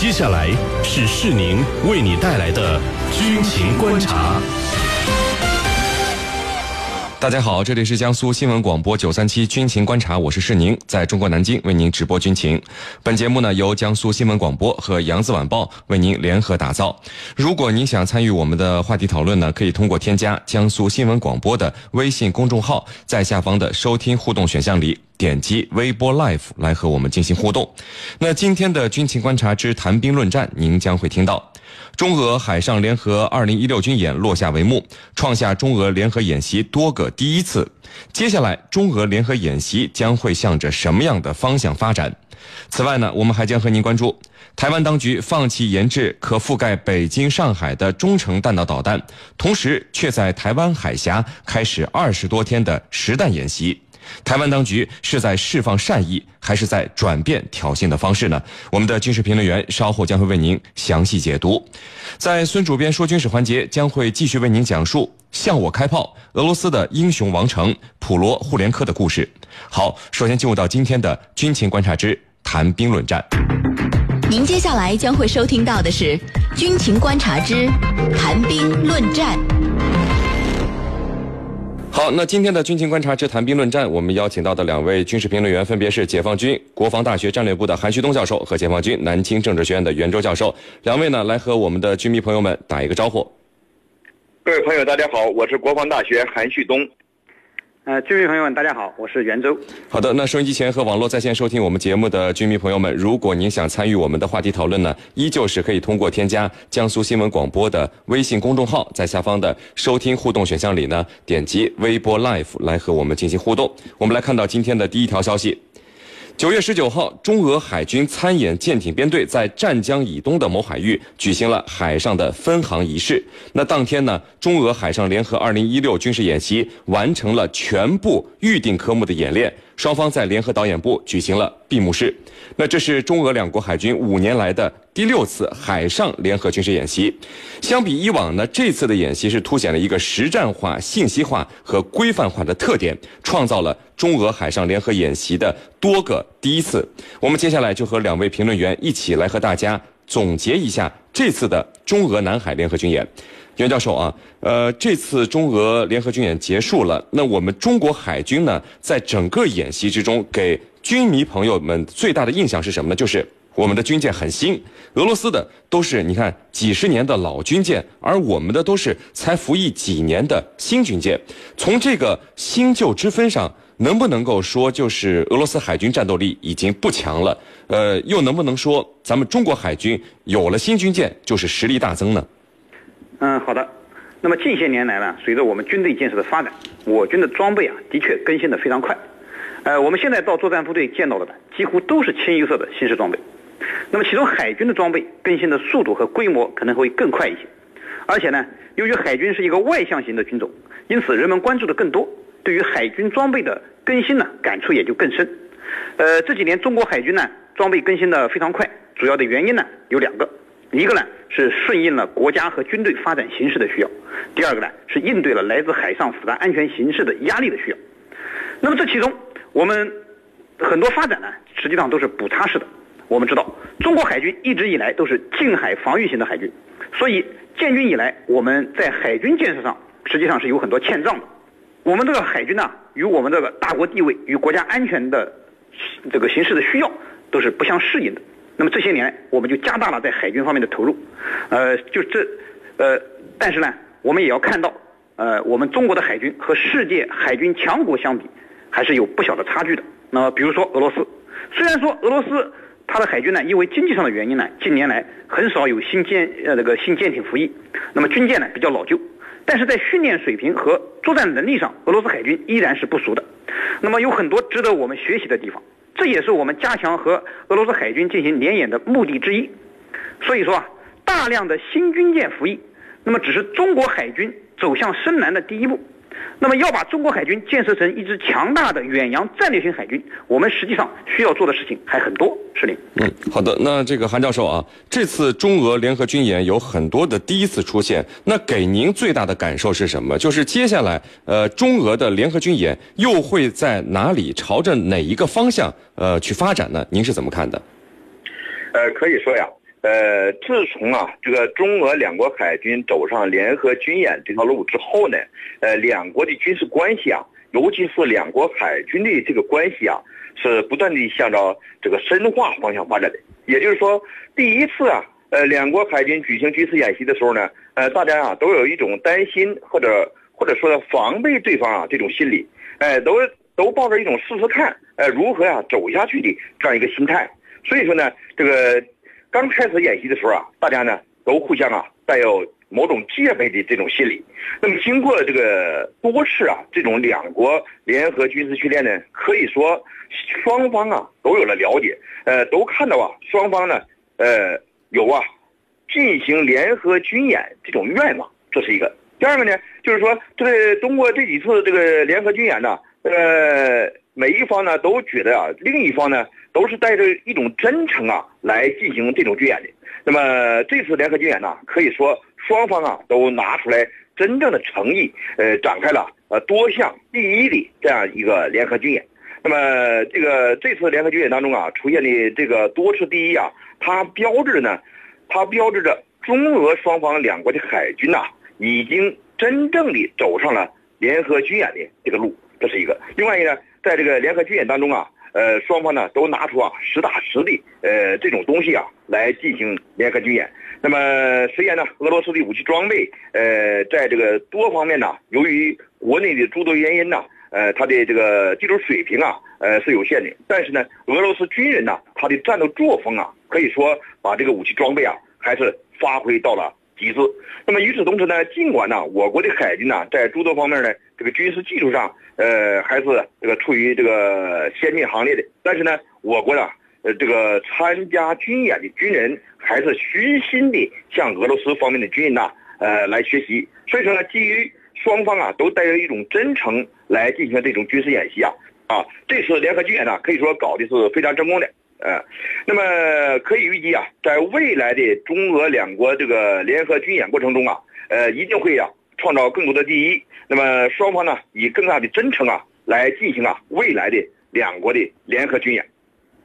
接下来是世宁为你带来的军情观察。大家好，这里是江苏新闻广播九三七军情观察，我是世宁，在中国南京为您直播军情。本节目呢由江苏新闻广播和扬子晚报为您联合打造。如果您想参与我们的话题讨论呢，可以通过添加江苏新闻广播的微信公众号，在下方的收听互动选项里点击微波 life 来和我们进行互动。那今天的军情观察之谈兵论战，您将会听到。中俄海上联合二零一六军演落下帷幕，创下中俄联合演习多个第一次。接下来，中俄联合演习将会向着什么样的方向发展？此外呢，我们还将和您关注台湾当局放弃研制可覆盖北京、上海的中程弹道导弹，同时却在台湾海峡开始二十多天的实弹演习。台湾当局是在释放善意，还是在转变挑衅的方式呢？我们的军事评论员稍后将会为您详细解读。在孙主编说军事环节，将会继续为您讲述向我开炮，俄罗斯的英雄王城普罗互联科的故事。好，首先进入到今天的军情观察之谈兵论战。您接下来将会收听到的是军情观察之谈兵论战。好，那今天的军情观察之谈兵论战，我们邀请到的两位军事评论员分别是解放军国防大学战略部的韩旭东教授和解放军南京政治学院的袁周教授。两位呢，来和我们的军迷朋友们打一个招呼。各位朋友，大家好，我是国防大学韩旭东。呃，军迷朋友们，大家好，我是袁州。好的，那收音机前和网络在线收听我们节目的军迷朋友们，如果您想参与我们的话题讨论呢，依旧是可以通过添加江苏新闻广播的微信公众号，在下方的收听互动选项里呢，点击微博 Live 来和我们进行互动。我们来看到今天的第一条消息。九月十九号，中俄海军参演舰艇编队在湛江以东的某海域举行了海上的分航仪式。那当天呢，中俄海上联合二零一六军事演习完成了全部预定科目的演练，双方在联合导演部举行了闭幕式。那这是中俄两国海军五年来的第六次海上联合军事演习。相比以往呢，这次的演习是凸显了一个实战化、信息化和规范化的特点，创造了中俄海上联合演习的多个第一次。我们接下来就和两位评论员一起来和大家总结一下这次的中俄南海联合军演。袁教授啊，呃，这次中俄联合军演结束了，那我们中国海军呢，在整个演习之中给军迷朋友们最大的印象是什么呢？就是我们的军舰很新，俄罗斯的都是你看几十年的老军舰，而我们的都是才服役几年的新军舰。从这个新旧之分上，能不能够说就是俄罗斯海军战斗力已经不强了？呃，又能不能说咱们中国海军有了新军舰就是实力大增呢？嗯，好的。那么近些年来呢，随着我们军队建设的发展，我军的装备啊，的确更新的非常快。呃，我们现在到作战部队见到的，几乎都是清一色的新式装备。那么其中海军的装备更新的速度和规模可能会更快一些。而且呢，由于海军是一个外向型的军种，因此人们关注的更多，对于海军装备的更新呢，感触也就更深。呃，这几年中国海军呢，装备更新的非常快，主要的原因呢有两个。一个呢是顺应了国家和军队发展形势的需要，第二个呢是应对了来自海上复杂安全形势的压力的需要。那么这其中，我们很多发展呢，实际上都是补差式的。我们知道，中国海军一直以来都是近海防御型的海军，所以建军以来，我们在海军建设上实际上是有很多欠账的。我们这个海军呢，与我们这个大国地位与国家安全的这个形势的需要都是不相适应的。那么这些年，我们就加大了在海军方面的投入，呃，就这，呃，但是呢，我们也要看到，呃，我们中国的海军和世界海军强国相比，还是有不小的差距的。那么，比如说俄罗斯，虽然说俄罗斯它的海军呢，因为经济上的原因呢，近年来很少有新舰呃这个新舰艇服役，那么军舰呢比较老旧，但是在训练水平和作战能力上，俄罗斯海军依然是不俗的。那么有很多值得我们学习的地方。这也是我们加强和俄罗斯海军进行联演的目的之一。所以说啊，大量的新军舰服役，那么只是中国海军走向深蓝的第一步。那么要把中国海军建设成一支强大的远洋战略型海军，我们实际上需要做的事情还很多。是的。嗯，好的。那这个韩教授啊，这次中俄联合军演有很多的第一次出现，那给您最大的感受是什么？就是接下来呃，中俄的联合军演又会在哪里朝着哪一个方向呃去发展呢？您是怎么看的？呃，可以说呀，呃，自从啊这个中俄两国海军走上联合军演这条路之后呢，呃，两国的军事关系啊，尤其是两国海军的这个关系啊，是不断的向着这个深化方向发展的。也就是说，第一次啊，呃，两国海军举行军事演习的时候呢，呃，大家啊都有一种担心或者或者说防备对方啊这种心理，哎，都都抱着一种试试看，呃，如何呀走下去的这样一个心态。所以说呢，这个。刚开始演习的时候啊，大家呢都互相啊带有某种戒备的这种心理。那么经过这个多次啊这种两国联合军事训练呢，可以说双方啊都有了了解，呃，都看到啊双方呢呃有啊进行联合军演这种愿望，这是一个。第二个呢，就是说这个通过这几次这个联合军演呢，呃，每一方呢都觉得啊另一方呢。都是带着一种真诚啊来进行这种军演的。那么这次联合军演呢，可以说双方啊都拿出来真正的诚意，呃，展开了呃多项第一的这样一个联合军演。那么这个这次联合军演当中啊出现的这个多次第一啊，它标志着呢，它标志着中俄双方两国的海军呐已经真正的走上了联合军演的这个路，这是一个。另外一个呢，在这个联合军演当中啊。呃，双方呢都拿出啊实打实的呃这种东西啊来进行联合军演。那么虽然呢，俄罗斯的武器装备呃在这个多方面呢，由于国内的诸多原因呢，呃，它的这个技术水平啊呃是有限的。但是呢，俄罗斯军人呢，他的战斗作风啊，可以说把这个武器装备啊还是发挥到了极致。那么与此同时呢，尽管呢我国的海军呢在诸多方面呢这个军事技术上。呃，还是这个处于这个先进行列的，但是呢，我国呢，呃，这个参加军演的军人还是虚心的向俄罗斯方面的军人呐，呃，来学习。所以说呢，基于双方啊都带着一种真诚来进行这种军事演习啊，啊，这次联合军演呢，可以说搞的是非常成功的，呃，那么可以预计啊，在未来的中俄两国这个联合军演过程中啊，呃，一定会呀。创造更多的第一，那么双方呢以更大的真诚啊来进行啊未来的两国的联合军演。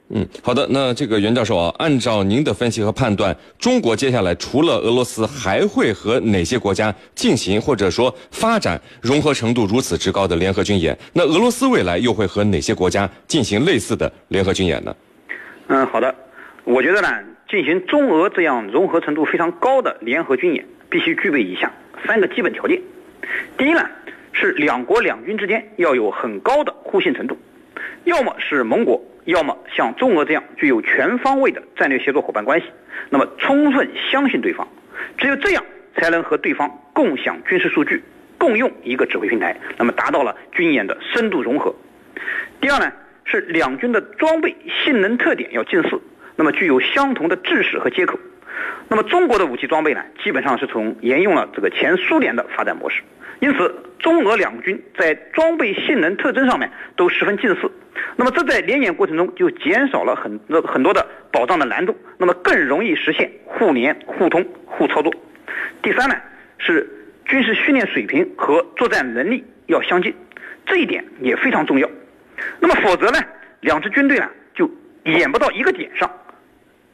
嗯，好的，那这个袁教授啊，按照您的分析和判断，中国接下来除了俄罗斯，还会和哪些国家进行或者说发展融合程度如此之高的联合军演？那俄罗斯未来又会和哪些国家进行类似的联合军演呢？嗯，好的，我觉得呢，进行中俄这样融合程度非常高的联合军演，必须具备以下。三个基本条件，第一呢是两国两军之间要有很高的互信程度，要么是盟国，要么像中俄这样具有全方位的战略协作伙伴关系，那么充分相信对方，只有这样才能和对方共享军事数据，共用一个指挥平台，那么达到了军演的深度融合。第二呢是两军的装备性能特点要近似，那么具有相同的制式和接口。那么中国的武器装备呢，基本上是从沿用了这个前苏联的发展模式，因此中俄两军在装备性能特征上面都十分近似。那么这在联演过程中就减少了很多很多的保障的难度，那么更容易实现互联互通互操作。第三呢是军事训练水平和作战能力要相近，这一点也非常重要。那么否则呢，两支军队呢就演不到一个点上。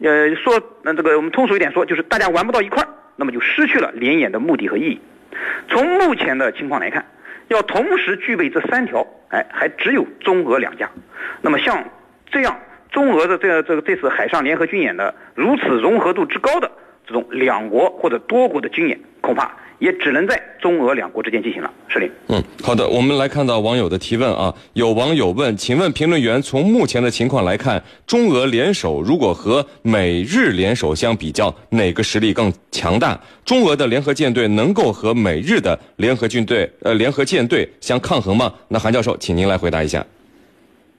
呃，说那这个我们通俗一点说，就是大家玩不到一块儿，那么就失去了联演的目的和意义。从目前的情况来看，要同时具备这三条，哎，还只有中俄两家。那么像这样中俄的这个这个这次海上联合军演的如此融合度之高的这种两国或者多国的军演，恐怕。也只能在中俄两国之间进行了，是的。嗯，好的，我们来看到网友的提问啊，有网友问，请问评论员，从目前的情况来看，中俄联手如果和美日联手相比较，哪个实力更强大？中俄的联合舰队能够和美日的联合军队呃联合舰队相抗衡吗？那韩教授，请您来回答一下。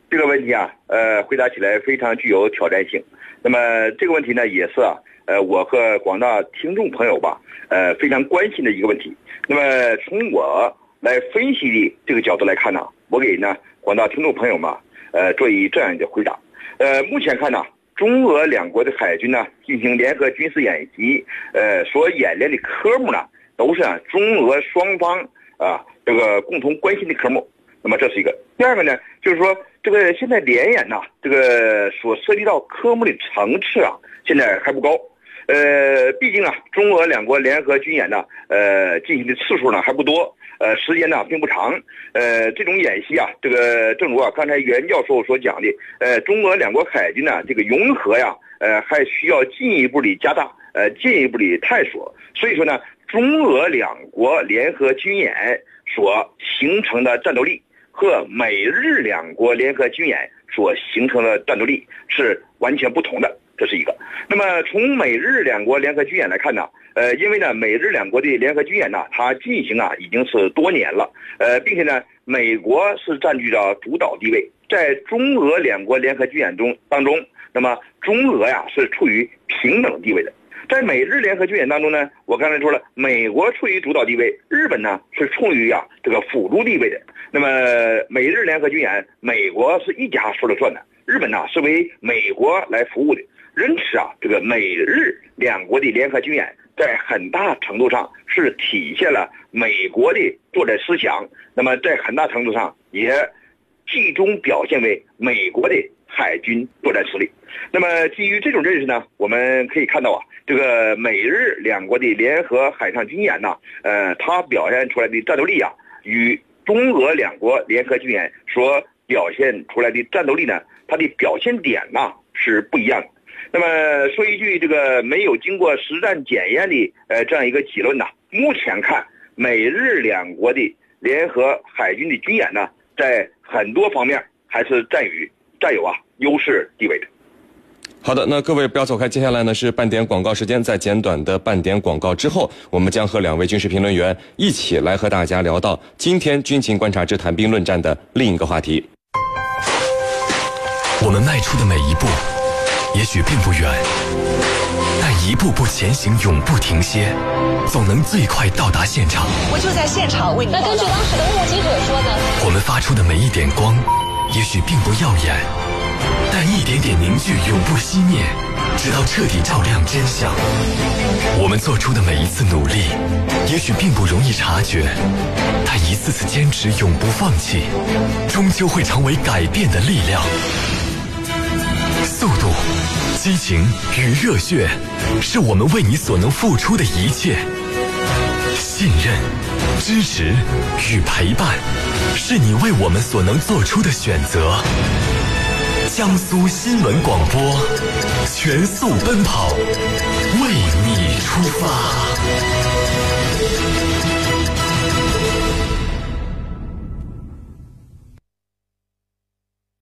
这个问题啊，呃，回答起来非常具有挑战性。那么这个问题呢，也是啊。呃，我和广大听众朋友吧，呃，非常关心的一个问题。那么从我来分析的这个角度来看呢，我给呢广大听众朋友们，呃，做一这样一个回答。呃，目前看呢，中俄两国的海军呢进行联合军事演习，呃，所演练的科目呢，都是啊中俄双方啊这个共同关心的科目。那么这是一个。第二个呢，就是说这个现在联演呢，这个所涉及到科目的层次啊，现在还不高。呃，毕竟啊，中俄两国联合军演呢，呃，进行的次数呢还不多，呃，时间呢并不长。呃，这种演习啊，这个正如啊刚才袁教授所讲的，呃，中俄两国海军呢这个融合呀，呃，还需要进一步的加大，呃，进一步的探索。所以说呢，中俄两国联合军演所形成的战斗力和美日两国联合军演所形成的战斗力是完全不同的。这是一个。那么从美日两国联合军演来看呢，呃，因为呢美日两国的联合军演呢，它进行啊已经是多年了，呃，并且呢美国是占据着主导地位，在中俄两国联合军演中当中，那么中俄呀是处于平等地位的。在美日联合军演当中呢，我刚才说了，美国处于主导地位，日本呢是处于啊这个辅助地位的。那么美日联合军演，美国是一家说了算的，日本呢是为美国来服务的。因此啊，这个美日两国的联合军演，在很大程度上是体现了美国的作战思想，那么在很大程度上也集中表现为美国的海军作战实力。那么基于这种认识呢，我们可以看到啊，这个美日两国的联合海上军演呢，呃，它表现出来的战斗力啊，与中俄两国联合军演所表现出来的战斗力呢，它的表现点呢是不一样的。那么说一句这个没有经过实战检验的呃这样一个结论呢，目前看美日两国的联合海军的军演呢，在很多方面还是占于占有啊优势地位的。好的，那各位不要走开，接下来呢是半点广告时间，在简短的半点广告之后，我们将和两位军事评论员一起来和大家聊到今天军情观察之谈兵论战的另一个话题。我们迈出的每一步。也许并不远，但一步步前行，永不停歇，总能最快到达现场。我就在现场为你。那根据当时的目击者说呢？我们发出的每一点光，也许并不耀眼，但一点点凝聚，永不熄灭，直到彻底照亮真相。我们做出的每一次努力，也许并不容易察觉，但一次次坚持，永不放弃，终究会成为改变的力量。速度、激情与热血，是我们为你所能付出的一切；信任、支持与陪伴，是你为我们所能做出的选择。江苏新闻广播，全速奔跑，为你出发。